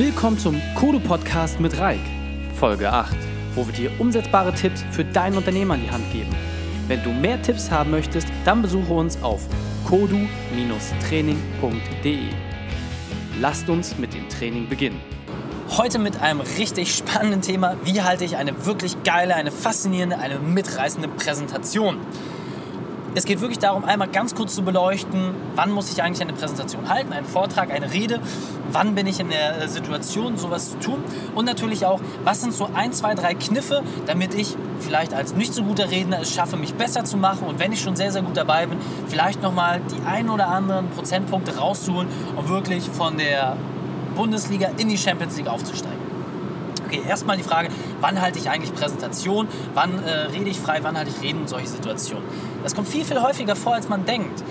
Willkommen zum Kodo Podcast mit Reik, Folge 8, wo wir dir umsetzbare Tipps für dein Unternehmen an die Hand geben. Wenn du mehr Tipps haben möchtest, dann besuche uns auf kodu-training.de. Lasst uns mit dem Training beginnen. Heute mit einem richtig spannenden Thema. Wie halte ich eine wirklich geile, eine faszinierende, eine mitreißende Präsentation? Es geht wirklich darum, einmal ganz kurz zu beleuchten, wann muss ich eigentlich eine Präsentation halten, einen Vortrag, eine Rede, wann bin ich in der Situation, sowas zu tun und natürlich auch, was sind so ein, zwei, drei Kniffe, damit ich vielleicht als nicht so guter Redner es schaffe, mich besser zu machen und wenn ich schon sehr, sehr gut dabei bin, vielleicht nochmal die ein oder anderen Prozentpunkte rauszuholen, um wirklich von der Bundesliga in die Champions League aufzusteigen. Okay, erstmal die Frage, wann halte ich eigentlich Präsentation, wann äh, rede ich frei, wann halte ich Reden solche Situationen. Das kommt viel, viel häufiger vor, als man denkt.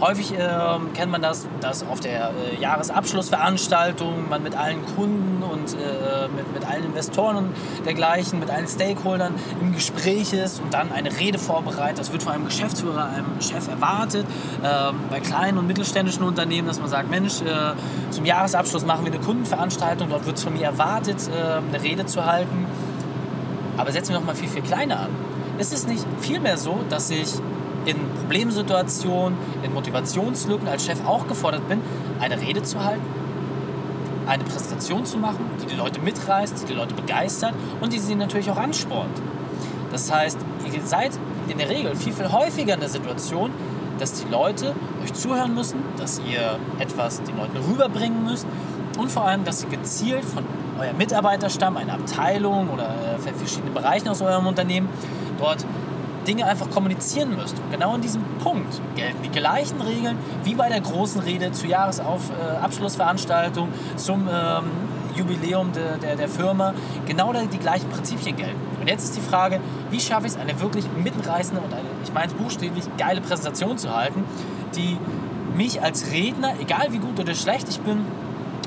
Häufig äh, kennt man das, dass auf der äh, Jahresabschlussveranstaltung man mit allen Kunden und äh, mit, mit allen Investoren und dergleichen, mit allen Stakeholdern im Gespräch ist und dann eine Rede vorbereitet. Das wird von einem Geschäftsführer, einem Chef erwartet. Ähm, bei kleinen und mittelständischen Unternehmen, dass man sagt, Mensch, äh, zum Jahresabschluss machen wir eine Kundenveranstaltung, dort wird es von mir erwartet, äh, eine Rede zu halten. Aber setzen wir noch mal viel, viel kleiner an. Ist es nicht vielmehr so, dass ich in Problemsituationen, in Motivationslücken als Chef auch gefordert bin, eine Rede zu halten, eine Präsentation zu machen, die die Leute mitreißt, die die Leute begeistert und die sie natürlich auch anspornt. Das heißt, ihr seid in der Regel viel, viel häufiger in der Situation, dass die Leute euch zuhören müssen, dass ihr etwas den Leuten rüberbringen müsst und vor allem, dass ihr gezielt von eurem Mitarbeiterstamm, einer Abteilung oder äh, verschiedenen Bereichen aus eurem Unternehmen dort Dinge einfach kommunizieren müsst. Und genau in diesem Punkt gelten die gleichen Regeln wie bei der großen Rede zur Jahresabschlussveranstaltung, zum ähm, Jubiläum de, der, der Firma. Genau die gleichen Prinzipien gelten. Und jetzt ist die Frage, wie schaffe ich es, eine wirklich mitreißende und eine, ich meine buchstäblich, geile Präsentation zu halten, die mich als Redner, egal wie gut oder schlecht ich bin,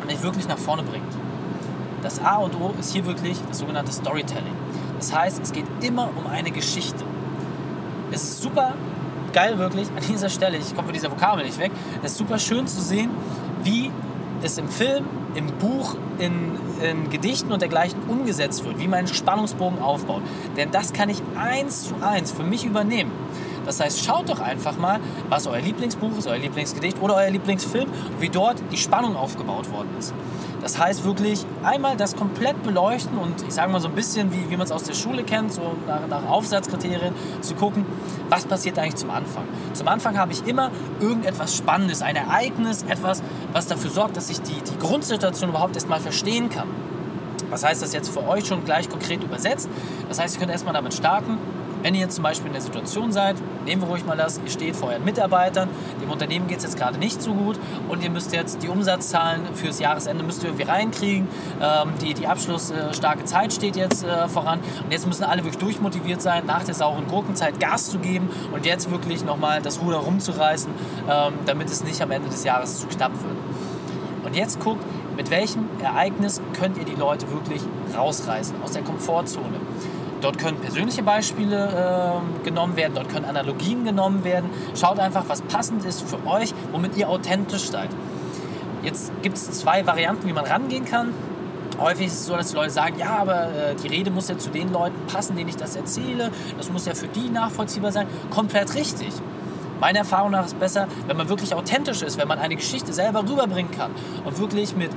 mich wirklich nach vorne bringt. Das A und O ist hier wirklich das sogenannte Storytelling. Das heißt, es geht immer um eine Geschichte. Es ist super geil, wirklich, an dieser Stelle, ich komme von dieser Vokabel nicht weg, es ist super schön zu sehen, wie es im Film, im Buch, in, in, Gedichten und dergleichen umgesetzt wird, wie mein Spannungsbogen aufbaut. Denn das kann ich eins zu eins für mich übernehmen. Das heißt, schaut doch einfach mal, was euer Lieblingsbuch ist, euer Lieblingsgedicht oder euer Lieblingsfilm wie dort die Spannung aufgebaut worden ist. Das heißt wirklich einmal das komplett beleuchten und ich sage mal so ein bisschen, wie, wie man es aus der Schule kennt, so nach, nach Aufsatzkriterien zu gucken, was passiert eigentlich zum Anfang. Zum Anfang habe ich immer irgendetwas Spannendes, ein Ereignis, etwas, was dafür sorgt, dass ich die, die Grundsituation überhaupt erstmal verstehen kann. Was heißt das jetzt für euch schon gleich konkret übersetzt? Das heißt, ihr könnt erstmal damit starten, wenn ihr jetzt zum Beispiel in der Situation seid, nehmen wir ruhig mal das, ihr steht vor euren Mitarbeitern, dem Unternehmen geht es jetzt gerade nicht so gut und ihr müsst jetzt die Umsatzzahlen fürs Jahresende müsst ihr irgendwie reinkriegen. Ähm, die, die abschlussstarke Zeit steht jetzt äh, voran und jetzt müssen alle wirklich durchmotiviert sein, nach der sauren Gurkenzeit Gas zu geben und jetzt wirklich nochmal das Ruder rumzureißen, ähm, damit es nicht am Ende des Jahres zu knapp wird. Und jetzt guckt, mit welchem Ereignis könnt ihr die Leute wirklich rausreißen aus der Komfortzone. Dort können persönliche Beispiele äh, genommen werden, dort können Analogien genommen werden. Schaut einfach, was passend ist für euch, womit ihr authentisch seid. Jetzt gibt es zwei Varianten, wie man rangehen kann. Häufig ist es so, dass die Leute sagen, ja, aber äh, die Rede muss ja zu den Leuten passen, denen ich das erzähle. Das muss ja für die nachvollziehbar sein. Komplett richtig. Meiner Erfahrung nach ist es besser, wenn man wirklich authentisch ist, wenn man eine Geschichte selber rüberbringen kann und wirklich mit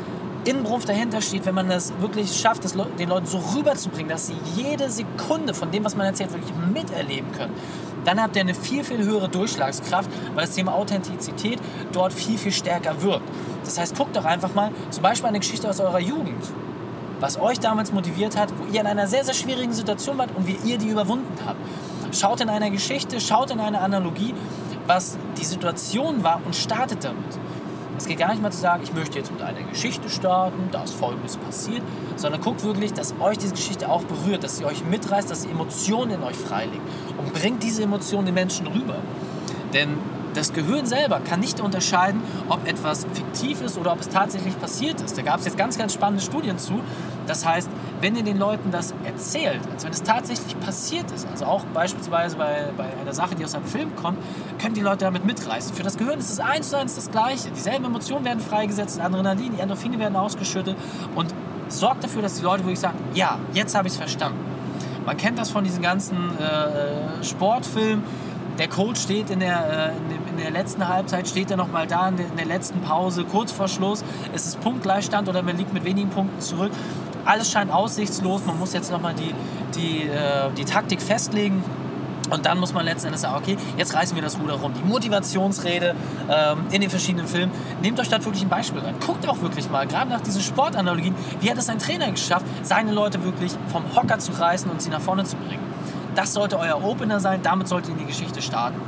Inbrunst dahinter steht, wenn man das wirklich schafft, das den Leuten so rüberzubringen, dass sie jede Sekunde von dem, was man erzählt, wirklich miterleben können, dann habt ihr eine viel, viel höhere Durchschlagskraft, weil das Thema Authentizität dort viel, viel stärker wirkt. Das heißt, guckt doch einfach mal zum Beispiel eine Geschichte aus eurer Jugend, was euch damals motiviert hat, wo ihr in einer sehr, sehr schwierigen Situation wart und wie ihr die überwunden habt. Schaut in einer Geschichte, schaut in eine Analogie, was die Situation war und startet damit. Es geht gar nicht mal zu sagen, ich möchte jetzt mit einer Geschichte starten, da ist Folgendes passiert, sondern guckt wirklich, dass euch diese Geschichte auch berührt, dass sie euch mitreißt, dass sie Emotionen in euch freilegt und bringt diese Emotionen den Menschen rüber. Denn das Gehirn selber kann nicht unterscheiden, ob etwas fiktiv ist oder ob es tatsächlich passiert ist. Da gab es jetzt ganz, ganz spannende Studien zu. Das heißt, wenn ihr den Leuten das erzählt, als wenn es tatsächlich passiert ist, also auch beispielsweise bei, bei einer Sache, die aus einem Film kommt, können die Leute damit mitreißen. Für das Gehirn ist es eins zu eins das Gleiche. Dieselben Emotionen werden freigesetzt, Adrenalin, die Endorphine werden ausgeschüttet und sorgt dafür, dass die Leute wirklich sagen, ja, jetzt habe ich es verstanden. Man kennt das von diesen ganzen äh, Sportfilmen, der Coach steht in der, äh, in der letzten Halbzeit, steht er nochmal da in der, in der letzten Pause, kurz vor Schluss. Es ist Punktgleichstand oder man liegt mit wenigen Punkten zurück. Alles scheint aussichtslos. Man muss jetzt nochmal die, die, äh, die Taktik festlegen. Und dann muss man letzten Endes sagen, okay, jetzt reißen wir das Ruder rum. Die Motivationsrede ähm, in den verschiedenen Filmen. Nehmt euch da wirklich ein Beispiel rein. Guckt auch wirklich mal, gerade nach diesen Sportanalogien, wie hat es ein Trainer geschafft, seine Leute wirklich vom Hocker zu reißen und sie nach vorne zu bringen. Das sollte euer Opener sein, damit solltet ihr in die Geschichte starten.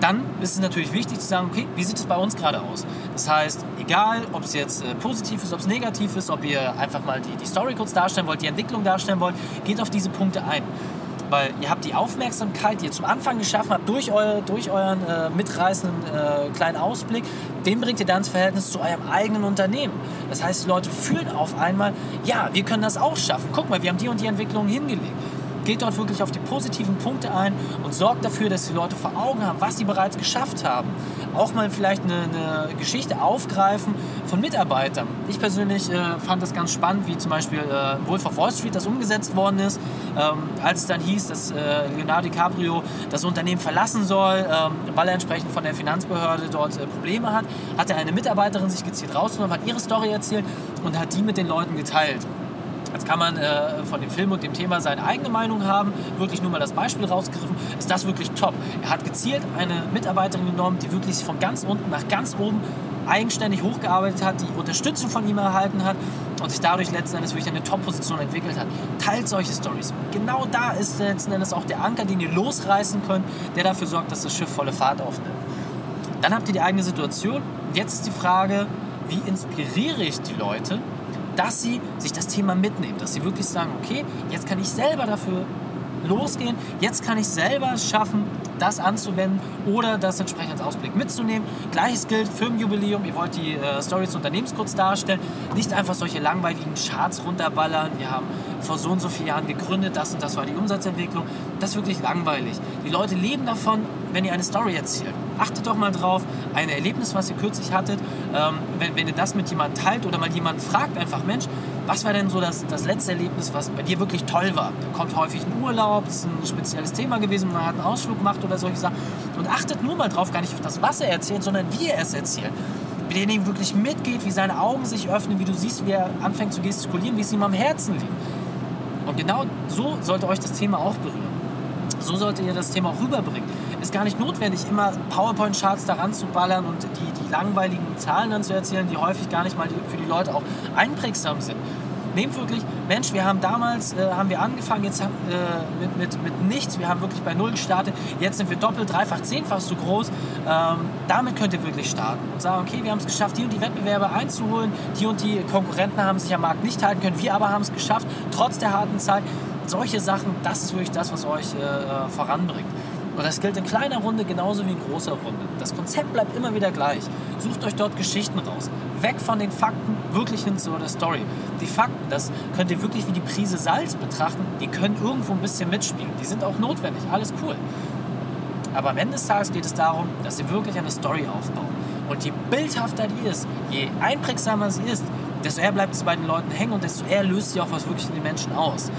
Dann ist es natürlich wichtig zu sagen, okay, wie sieht es bei uns gerade aus? Das heißt, egal, ob es jetzt äh, positiv ist, ob es negativ ist, ob ihr einfach mal die, die Story kurz darstellen wollt, die Entwicklung darstellen wollt, geht auf diese Punkte ein. Weil ihr habt die Aufmerksamkeit, die ihr zum Anfang geschaffen habt, durch, eu, durch euren äh, mitreißenden äh, kleinen Ausblick, den bringt ihr dann ins Verhältnis zu eurem eigenen Unternehmen. Das heißt, die Leute fühlen auf einmal, ja, wir können das auch schaffen. Guck mal, wir haben die und die Entwicklungen hingelegt geht dort wirklich auf die positiven Punkte ein und sorgt dafür, dass die Leute vor Augen haben, was sie bereits geschafft haben. Auch mal vielleicht eine, eine Geschichte aufgreifen von Mitarbeitern. Ich persönlich äh, fand das ganz spannend, wie zum Beispiel äh, Wolf of Wall Street das umgesetzt worden ist. Ähm, als es dann hieß, dass äh, Leonardo DiCaprio das Unternehmen verlassen soll, ähm, weil er entsprechend von der Finanzbehörde dort äh, Probleme hat, hat er eine Mitarbeiterin sich gezielt rausgenommen, hat ihre Story erzählt und hat die mit den Leuten geteilt. Jetzt kann man äh, von dem Film und dem Thema seine eigene Meinung haben. Wirklich nur mal das Beispiel rausgegriffen. Ist das wirklich top? Er hat gezielt eine Mitarbeiterin genommen, die wirklich von ganz unten nach ganz oben eigenständig hochgearbeitet hat, die Unterstützung von ihm erhalten hat und sich dadurch letzten Endes wirklich eine Top-Position entwickelt hat. Teilt solche Stories. Genau da ist letzten Endes auch der Anker, den ihr losreißen könnt, der dafür sorgt, dass das Schiff volle Fahrt aufnimmt. Dann habt ihr die eigene Situation. Jetzt ist die Frage, wie inspiriere ich die Leute, dass sie sich das Thema mitnehmen, dass sie wirklich sagen, okay, jetzt kann ich selber dafür losgehen, jetzt kann ich selber schaffen, das anzuwenden oder das entsprechend als Ausblick mitzunehmen. Gleiches gilt, Firmenjubiläum, ihr wollt die äh, Story des Unternehmens kurz darstellen, nicht einfach solche langweiligen Charts runterballern, wir haben vor so und so vielen Jahren gegründet, das und das war die Umsatzentwicklung, das ist wirklich langweilig. Die Leute leben davon, wenn ihr eine Story erzählt. Achtet doch mal drauf, ein Erlebnis, was ihr kürzlich hattet, ähm, wenn, wenn ihr das mit jemandem teilt oder mal jemanden fragt, einfach Mensch, was war denn so das, das letzte Erlebnis, was bei dir wirklich toll war? Da kommt häufig ein Urlaub, das ist ein spezielles Thema gewesen, man hat einen Ausflug gemacht oder solche Sachen. Und achtet nur mal drauf, gar nicht auf das, was er erzählt, sondern wie er es erzählt. Wie derjenige wirklich mitgeht, wie seine Augen sich öffnen, wie du siehst, wie er anfängt zu gestikulieren, wie es ihm am Herzen liegt. Und genau so sollte euch das Thema auch berühren. So solltet ihr das Thema auch rüberbringen. Ist gar nicht notwendig, immer PowerPoint-Charts daran zu ballern und die, die langweiligen Zahlen dann zu erzählen, die häufig gar nicht mal für die Leute auch einprägsam sind. Nehmt wirklich, Mensch, wir haben damals, äh, haben wir angefangen, jetzt äh, mit, mit, mit nichts, wir haben wirklich bei Null gestartet, jetzt sind wir doppelt, dreifach, zehnfach so groß. Ähm, damit könnt ihr wirklich starten und sagen, okay, wir haben es geschafft, die und die Wettbewerbe einzuholen, die und die Konkurrenten haben sich am Markt nicht halten können, wir aber haben es geschafft, trotz der harten Zeit. Solche Sachen, das ist wirklich das, was euch äh, voranbringt. Und das gilt in kleiner Runde genauso wie in großer Runde. Das Konzept bleibt immer wieder gleich. Sucht euch dort Geschichten raus. Weg von den Fakten, wirklich hin zu der Story. Die Fakten, das könnt ihr wirklich wie die Prise Salz betrachten. Die können irgendwo ein bisschen mitspielen. Die sind auch notwendig. Alles cool. Aber am Ende des Tages geht es darum, dass ihr wirklich eine Story aufbaut. Und je bildhafter die ist, je einprägsamer sie ist, desto eher bleibt sie bei den Leuten hängen und desto eher löst sie auch was wirklich in den Menschen aus.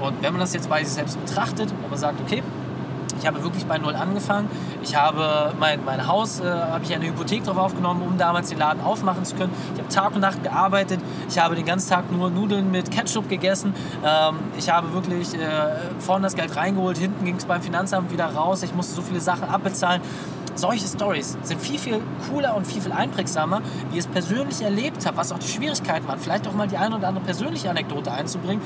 Und wenn man das jetzt bei sich selbst betrachtet und man sagt, okay, ich habe wirklich bei Null angefangen. Ich habe mein, mein Haus, äh, habe ich eine Hypothek drauf aufgenommen, um damals den Laden aufmachen zu können. Ich habe Tag und Nacht gearbeitet. Ich habe den ganzen Tag nur Nudeln mit Ketchup gegessen. Ähm, ich habe wirklich äh, vorne das Geld reingeholt, hinten ging es beim Finanzamt wieder raus. Ich musste so viele Sachen abbezahlen. Solche Stories sind viel, viel cooler und viel, viel einprägsamer, wie ich es persönlich erlebt habe, was auch die Schwierigkeiten waren. Vielleicht auch mal die eine oder andere persönliche Anekdote einzubringen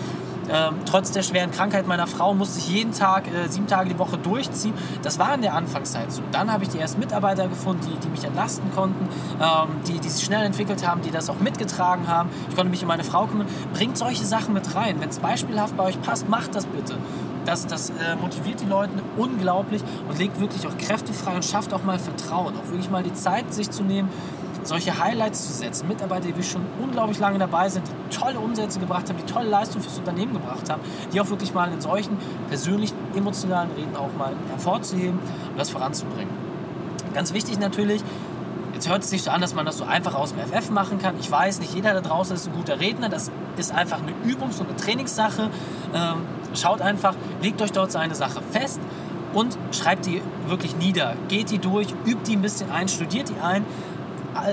Ähm, trotz der schweren Krankheit meiner Frau musste ich jeden Tag, äh, sieben Tage die Woche durchziehen. Das war in der Anfangszeit so. Dann habe ich die ersten Mitarbeiter gefunden, die, die mich entlasten konnten, ähm, die, die sich schnell entwickelt haben, die das auch mitgetragen haben. Ich konnte mich um meine Frau kümmern. Bringt solche Sachen mit rein. Wenn es beispielhaft bei euch passt, macht das bitte. Das, das äh, motiviert die Leute unglaublich und legt wirklich auch Kräfte frei und schafft auch mal Vertrauen. Auch wirklich mal die Zeit, sich zu nehmen, solche Highlights zu setzen. Mitarbeiter, die schon unglaublich lange dabei sind, die tolle Umsätze gebracht haben, die tolle Leistung fürs Unternehmen gebracht haben, die auch wirklich mal in solchen persönlichen, emotionalen Reden auch mal hervorzuheben und das voranzubringen. Ganz wichtig natürlich, Jetzt hört es sich so an, dass man das so einfach aus dem FF machen kann. Ich weiß, nicht jeder da draußen ist ein guter Redner. Das ist einfach eine Übungs- und eine Trainingssache. Ähm, schaut einfach, legt euch dort seine Sache fest und schreibt die wirklich nieder. Geht die durch, übt die ein bisschen ein, studiert die ein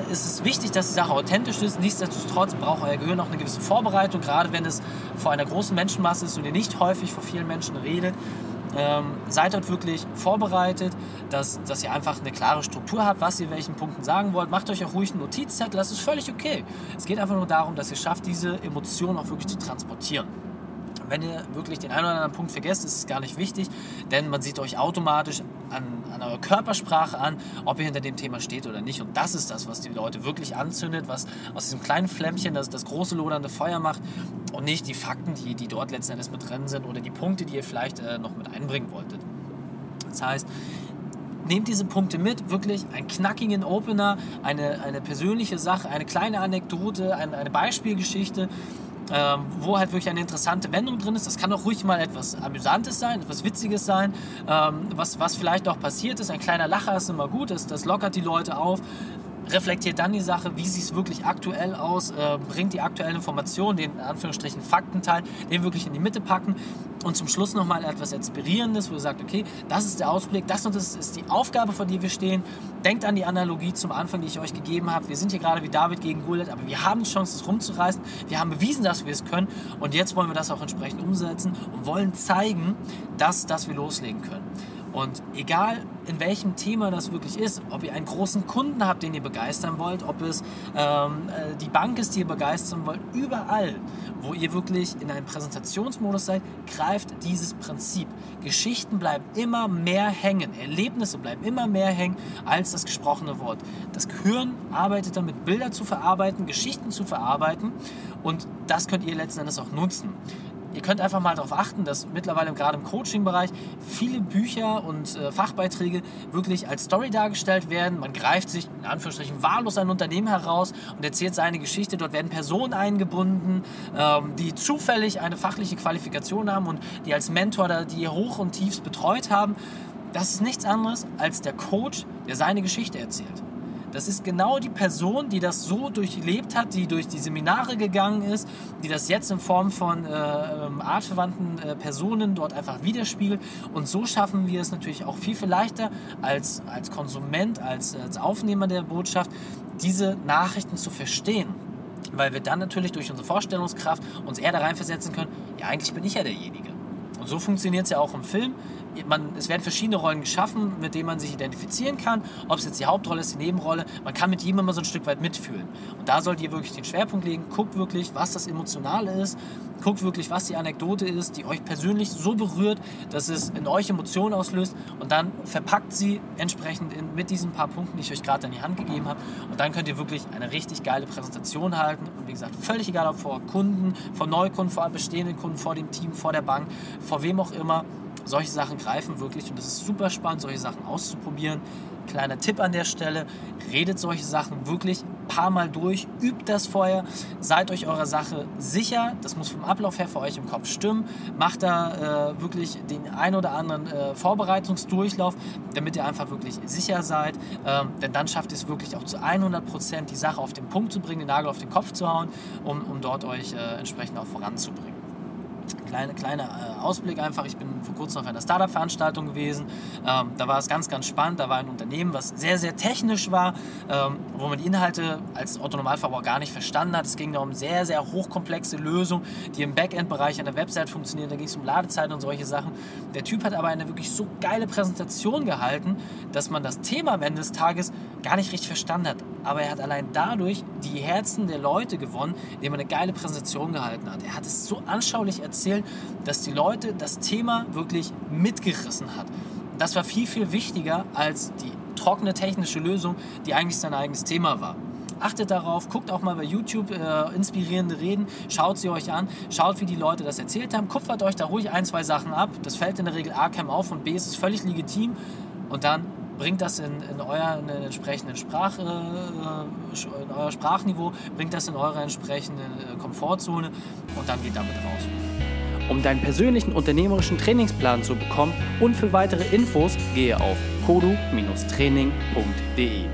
es ist wichtig, dass die Sache authentisch ist. Nichtsdestotrotz braucht euer Gehirn auch eine gewisse Vorbereitung, gerade wenn es vor einer großen Menschenmasse ist und ihr nicht häufig vor vielen Menschen redet. Ähm, seid dort wirklich vorbereitet, dass, dass ihr einfach eine klare Struktur habt, was ihr welchen Punkten sagen wollt. Macht euch auch ruhig einen Notizzettel, das ist völlig okay. Es geht einfach nur darum, dass ihr schafft, diese Emotionen auch wirklich zu transportieren. Wenn ihr wirklich den einen oder anderen Punkt vergesst, ist es gar nicht wichtig, denn man sieht euch automatisch an, an eurer Körpersprache an, ob ihr hinter dem Thema steht oder nicht. Und das ist das, was die Leute wirklich anzündet, was aus diesem kleinen Flämmchen das, das große lodernde Feuer macht und nicht die Fakten, die, die dort letzten Endes mit drin sind oder die Punkte, die ihr vielleicht äh, noch mit einbringen wolltet. Das heißt, nehmt diese Punkte mit, wirklich einen knackigen Opener, eine, eine persönliche Sache, eine kleine Anekdote, eine, eine Beispielgeschichte ähm, wo halt wirklich eine interessante Wendung drin ist. Das kann auch ruhig mal etwas Amüsantes sein, etwas Witziges sein, ähm, was, was vielleicht auch passiert ist. Ein kleiner Lacher ist immer gut, das, das lockert die Leute auf reflektiert dann die Sache, wie sieht es wirklich aktuell aus, äh, bringt die aktuellen Informationen, den in Anführungsstrichen Faktenteil, den wirklich in die Mitte packen und zum Schluss nochmal etwas Inspirierendes, wo ihr sagt, okay, das ist der Ausblick, das und das ist die Aufgabe, vor der wir stehen. Denkt an die Analogie zum Anfang, die ich euch gegeben habe. Wir sind hier gerade wie David gegen Goliath, aber wir haben die Chance, es rumzureißen. Wir haben bewiesen, dass wir es können und jetzt wollen wir das auch entsprechend umsetzen und wollen zeigen, dass, dass wir loslegen können. Und egal in welchem Thema das wirklich ist, ob ihr einen großen Kunden habt, den ihr begeistern wollt, ob es ähm, äh, die Bank ist, die ihr begeistern wollt, überall, wo ihr wirklich in einem Präsentationsmodus seid, greift dieses Prinzip. Geschichten bleiben immer mehr hängen, Erlebnisse bleiben immer mehr hängen als das gesprochene Wort. Das Gehirn arbeitet damit, Bilder zu verarbeiten, Geschichten zu verarbeiten und das könnt ihr letzten Endes auch nutzen ihr könnt einfach mal darauf achten, dass mittlerweile gerade im Coaching-Bereich viele Bücher und äh, Fachbeiträge wirklich als Story dargestellt werden. Man greift sich in Anführungsstrichen wahllos ein Unternehmen heraus und erzählt seine Geschichte. Dort werden Personen eingebunden, ähm, die zufällig eine fachliche Qualifikation haben und die als Mentor da die hoch und tiefst betreut haben. Das ist nichts anderes als der Coach, der seine Geschichte erzählt. Das ist genau die Person, die das so durchlebt hat, die durch die Seminare gegangen ist, die das jetzt in Form von äh, ähm, artverwandten äh, Personen dort einfach widerspiegelt. Und so schaffen wir es natürlich auch viel, viel leichter als, als Konsument, als, als Aufnehmer der Botschaft, diese Nachrichten zu verstehen weil wir dann natürlich durch unsere Vorstellungskraft uns eher da reinversetzen können, ja, eigentlich bin ich ja derjenige. Und so funktioniert es ja auch im Film man, es werden verschiedene Rollen geschaffen, mit denen man sich identifizieren kann. Ob es jetzt die Hauptrolle ist, die Nebenrolle. Man kann mit jedem immer so ein Stück weit mitfühlen. Und da sollt ihr wirklich den Schwerpunkt legen. Guckt wirklich, was das Emotionale ist. Guckt wirklich, was die Anekdote ist, die euch persönlich so berührt, dass es in euch Emotionen auslöst. Und dann verpackt sie entsprechend in, mit diesen paar Punkten, die ich euch gerade in die Hand gegeben habe. Und dann könnt ihr wirklich eine richtig geile Präsentation halten. Und wie gesagt, völlig egal, ob vor Kunden, vor Neukunden, vor bestehenden Kunden, vor dem Team, vor der Bank, vor wem auch immer solche Sachen greifen wirklich und es ist super spannend, solche Sachen auszuprobieren. Kleiner Tipp an der Stelle, redet solche Sachen wirklich ein paar Mal durch, übt das vorher, seid euch eurer Sache sicher, das muss vom Ablauf her für euch im Kopf stimmen, macht da äh, wirklich den ein oder anderen äh, Vorbereitungsdurchlauf, damit ihr einfach wirklich sicher seid, ähm, denn dann schafft ihr es wirklich auch zu 100 Prozent die Sache auf den Punkt zu bringen, den Nagel auf den Kopf zu hauen, um, um dort euch äh, entsprechend auch voranzubringen. Kleine, kleiner äh, Ausblick einfach. Ich bin vor kurzem auf einer Startup-Veranstaltung gewesen. Ähm, da war es ganz, ganz spannend. Da war ein Unternehmen, was sehr, sehr technisch war, ähm, wo man die Inhalte als Autonormalverbraucher gar nicht verstanden hat. Es ging da um sehr, sehr hochkomplexe Lösungen, die im Backend-Bereich an der Website funktionieren. Da ging es um Ladezeiten und solche Sachen. Der Typ hat aber eine wirklich so geile Präsentation gehalten, dass man das Thema am Ende des Tages gar nicht richtig verstanden hat. Aber er hat allein dadurch die Herzen der Leute gewonnen, indem er eine geile Präsentation gehalten hat. Er hat es so anschaulich erzählt erzählen, dass die Leute das Thema wirklich mitgerissen hat. Das war viel, viel wichtiger als die trockene technische Lösung, die eigentlich sein eigenes Thema war. Achtet darauf, guckt auch mal bei YouTube äh, inspirierende Reden, schaut sie euch an, schaut, wie die Leute das erzählt haben, kupfert euch da ruhig ein, zwei Sachen ab. Das fällt in der Regel A keinem auf und B ist es völlig legitim. Und dann bringt das in, in euren entsprechenden Sprach, äh, in euer Sprachniveau, bringt das in eure entsprechende äh, Komfortzone und dann geht damit raus. Um deinen persönlichen unternehmerischen Trainingsplan zu bekommen und für weitere Infos gehe auf kodu-training.de.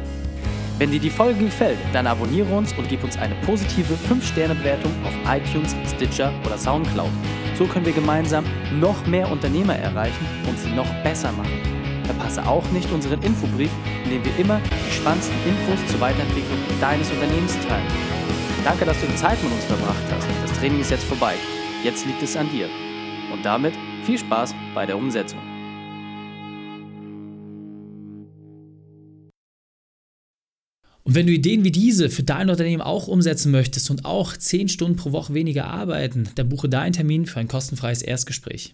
Wenn dir die Folge gefällt, dann abonniere uns und gib uns eine positive 5-Sterne-Bewertung auf iTunes, Stitcher oder Soundcloud. So können wir gemeinsam noch mehr Unternehmer erreichen und sie noch besser machen. Verpasse auch nicht unseren Infobrief, in dem wir immer die spannendsten Infos zur Weiterentwicklung deines Unternehmens teilen. Danke, dass du die Zeit mit uns verbracht hast. Das Training ist jetzt vorbei. Jetzt liegt es an dir. Und damit viel Spaß bei der Umsetzung. Und wenn du Ideen wie diese für dein Unternehmen auch umsetzen möchtest und auch 10 Stunden pro Woche weniger arbeiten, dann buche deinen Termin für ein kostenfreies Erstgespräch.